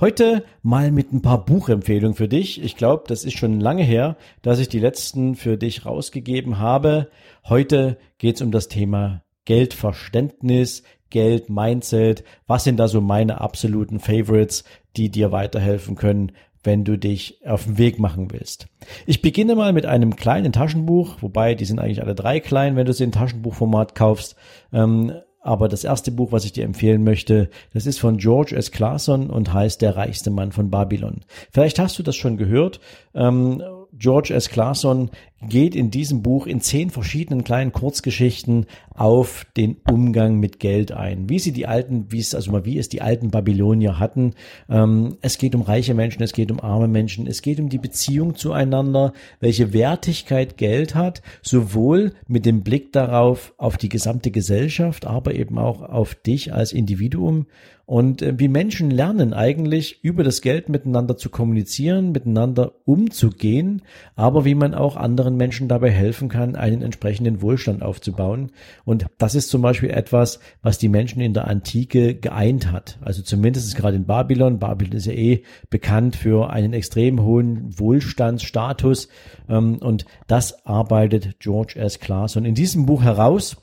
Heute mal mit ein paar Buchempfehlungen für dich. Ich glaube, das ist schon lange her, dass ich die letzten für dich rausgegeben habe. Heute geht es um das Thema Geldverständnis, Geld, Mindset. Was sind da so meine absoluten Favorites, die dir weiterhelfen können, wenn du dich auf den Weg machen willst. Ich beginne mal mit einem kleinen Taschenbuch, wobei die sind eigentlich alle drei klein, wenn du sie in Taschenbuchformat kaufst. Ähm, aber das erste Buch, was ich dir empfehlen möchte, das ist von George S. Clason und heißt Der reichste Mann von Babylon. Vielleicht hast du das schon gehört. Ähm, George S. Clason geht in diesem Buch in zehn verschiedenen kleinen Kurzgeschichten auf den Umgang mit Geld ein. Wie sie die alten, wie es, also mal, wie es die alten Babylonier hatten. Ähm, es geht um reiche Menschen, es geht um arme Menschen, es geht um die Beziehung zueinander, welche Wertigkeit Geld hat, sowohl mit dem Blick darauf, auf die gesamte Gesellschaft, aber eben auch auf dich als Individuum und äh, wie Menschen lernen eigentlich über das Geld miteinander zu kommunizieren, miteinander umzugehen, aber wie man auch anderen Menschen dabei helfen kann, einen entsprechenden Wohlstand aufzubauen. Und das ist zum Beispiel etwas, was die Menschen in der Antike geeint hat. Also zumindest gerade in Babylon. Babylon ist ja eh bekannt für einen extrem hohen Wohlstandsstatus. Ähm, und das arbeitet George S. Clason in diesem Buch heraus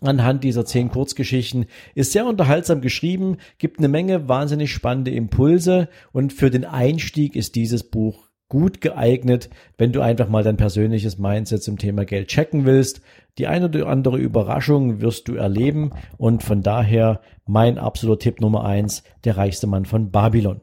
anhand dieser zehn Kurzgeschichten. Ist sehr unterhaltsam geschrieben, gibt eine Menge wahnsinnig spannende Impulse und für den Einstieg ist dieses Buch gut geeignet, wenn du einfach mal dein persönliches Mindset zum Thema Geld checken willst. Die eine oder andere Überraschung wirst du erleben und von daher mein absoluter Tipp Nummer eins, der reichste Mann von Babylon.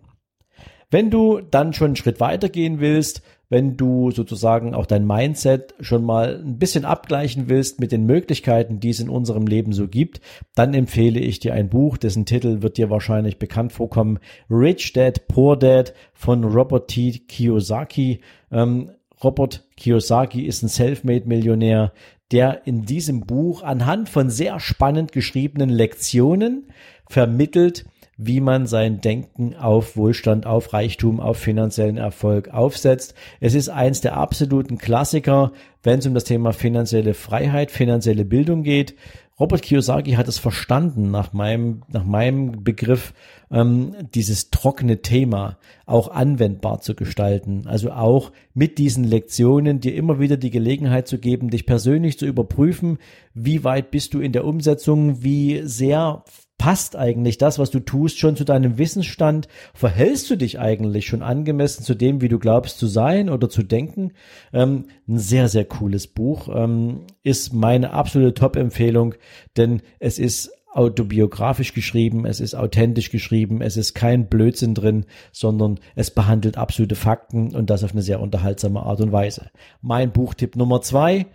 Wenn du dann schon einen Schritt weitergehen willst, wenn du sozusagen auch dein Mindset schon mal ein bisschen abgleichen willst mit den Möglichkeiten, die es in unserem Leben so gibt, dann empfehle ich dir ein Buch, dessen Titel wird dir wahrscheinlich bekannt vorkommen. Rich Dad, Poor Dad von Robert T. Kiyosaki. Ähm, Robert Kiyosaki ist ein Selfmade-Millionär, der in diesem Buch anhand von sehr spannend geschriebenen Lektionen vermittelt, wie man sein Denken auf Wohlstand, auf Reichtum, auf finanziellen Erfolg aufsetzt. Es ist eins der absoluten Klassiker, wenn es um das Thema finanzielle Freiheit, finanzielle Bildung geht. Robert Kiyosaki hat es verstanden, nach meinem, nach meinem Begriff, ähm, dieses trockene Thema auch anwendbar zu gestalten. Also auch mit diesen Lektionen dir immer wieder die Gelegenheit zu geben, dich persönlich zu überprüfen, wie weit bist du in der Umsetzung, wie sehr passt eigentlich das, was du tust, schon zu deinem Wissensstand? Verhältst du dich eigentlich schon angemessen zu dem, wie du glaubst zu sein oder zu denken? Ähm, ein sehr, sehr cooles Buch. Ähm, ist meine absolute Top-Empfehlung, denn es ist autobiografisch geschrieben, es ist authentisch geschrieben, es ist kein Blödsinn drin, sondern es behandelt absolute Fakten und das auf eine sehr unterhaltsame Art und Weise. Mein Buchtipp Nummer zwei,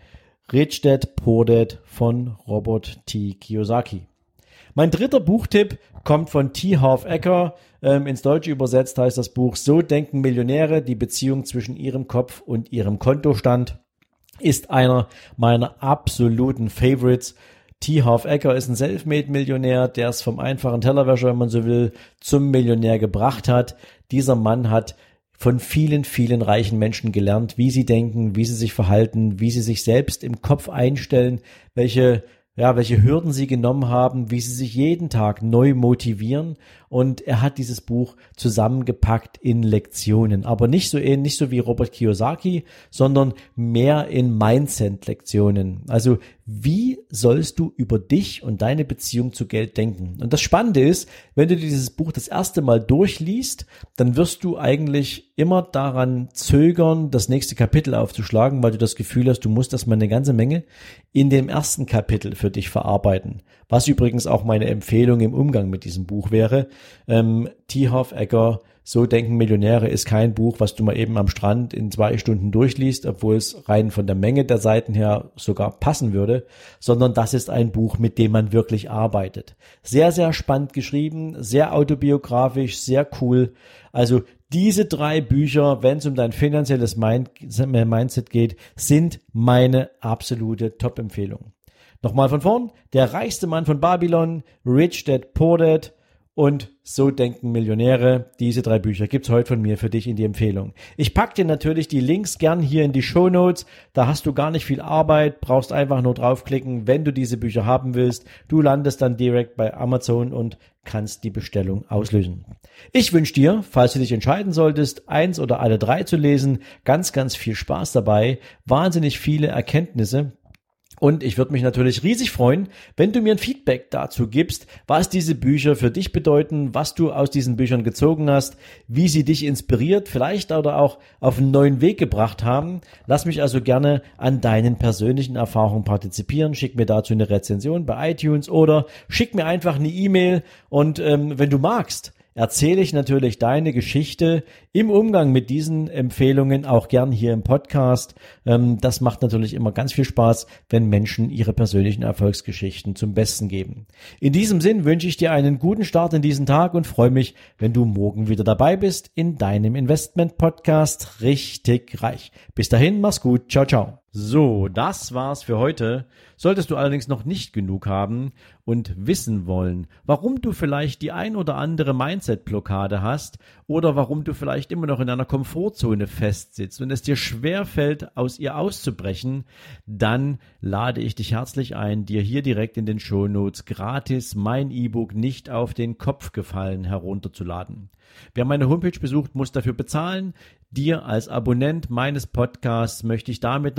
Rich Dad Poor Dad von Robert T. Kiyosaki. Mein dritter Buchtipp kommt von T. Half Ecker. Ähm, ins Deutsche übersetzt heißt das Buch So denken Millionäre, die Beziehung zwischen ihrem Kopf und ihrem Kontostand. Ist einer meiner absoluten Favorites. T. Half Ecker ist ein Selfmade-Millionär, der es vom einfachen Tellerwäscher, wenn man so will, zum Millionär gebracht hat. Dieser Mann hat von vielen, vielen reichen Menschen gelernt, wie sie denken, wie sie sich verhalten, wie sie sich selbst im Kopf einstellen, welche ja, welche Hürden sie genommen haben, wie sie sich jeden Tag neu motivieren. Und er hat dieses Buch zusammengepackt in Lektionen, aber nicht so ähnlich so wie Robert Kiyosaki, sondern mehr in Mindset-Lektionen. Also wie sollst du über dich und deine Beziehung zu Geld denken? Und das Spannende ist, wenn du dieses Buch das erste Mal durchliest, dann wirst du eigentlich immer daran zögern, das nächste Kapitel aufzuschlagen, weil du das Gefühl hast, du musst das mal eine ganze Menge in dem ersten Kapitel für dich verarbeiten. Was übrigens auch meine Empfehlung im Umgang mit diesem Buch wäre. Ähm, T. Hoff Egger so denken Millionäre ist kein Buch, was du mal eben am Strand in zwei Stunden durchliest, obwohl es rein von der Menge der Seiten her sogar passen würde, sondern das ist ein Buch, mit dem man wirklich arbeitet. Sehr, sehr spannend geschrieben, sehr autobiografisch, sehr cool. Also Diese drei Bücher, wenn es um dein finanzielles Mindset geht, sind meine absolute Top-Empfehlung. Nochmal von vorn. Der reichste Mann von Babylon, Rich Dad Poor Dad, und so denken Millionäre. Diese drei Bücher gibt's heute von mir für dich in die Empfehlung. Ich pack dir natürlich die Links gern hier in die Show Notes. Da hast du gar nicht viel Arbeit, brauchst einfach nur draufklicken, wenn du diese Bücher haben willst. Du landest dann direkt bei Amazon und kannst die Bestellung auslösen. Ich wünsche dir, falls du dich entscheiden solltest, eins oder alle drei zu lesen, ganz, ganz viel Spaß dabei, wahnsinnig viele Erkenntnisse, und ich würde mich natürlich riesig freuen, wenn du mir ein Feedback dazu gibst, was diese Bücher für dich bedeuten, was du aus diesen Büchern gezogen hast, wie sie dich inspiriert, vielleicht oder auch auf einen neuen Weg gebracht haben. Lass mich also gerne an deinen persönlichen Erfahrungen partizipieren. Schick mir dazu eine Rezension bei iTunes oder schick mir einfach eine E-Mail und ähm, wenn du magst, erzähle ich natürlich deine Geschichte im Umgang mit diesen Empfehlungen auch gern hier im Podcast. Ähm, das macht natürlich immer ganz viel Spaß, wenn Menschen ihre persönlichen Erfolgsgeschichten zum Besten geben. In diesem Sinn wünsche ich dir einen guten Start in diesen Tag und freue mich, wenn du morgen wieder dabei bist in deinem Investment Podcast richtig reich. Bis dahin, mach's gut. Ciao, ciao. So, das war's für heute. Solltest du allerdings noch nicht genug haben und wissen wollen, warum du vielleicht die ein oder andere Mindset-Blockade hast oder warum du vielleicht immer noch in einer Komfortzone festsitzt und es dir schwer fällt, aus ihr auszubrechen, dann lade ich dich herzlich ein, dir hier direkt in den Show Notes gratis mein E-Book nicht auf den Kopf gefallen herunterzuladen. Wer meine Homepage besucht, muss dafür bezahlen. Dir als Abonnent meines Podcasts möchte ich damit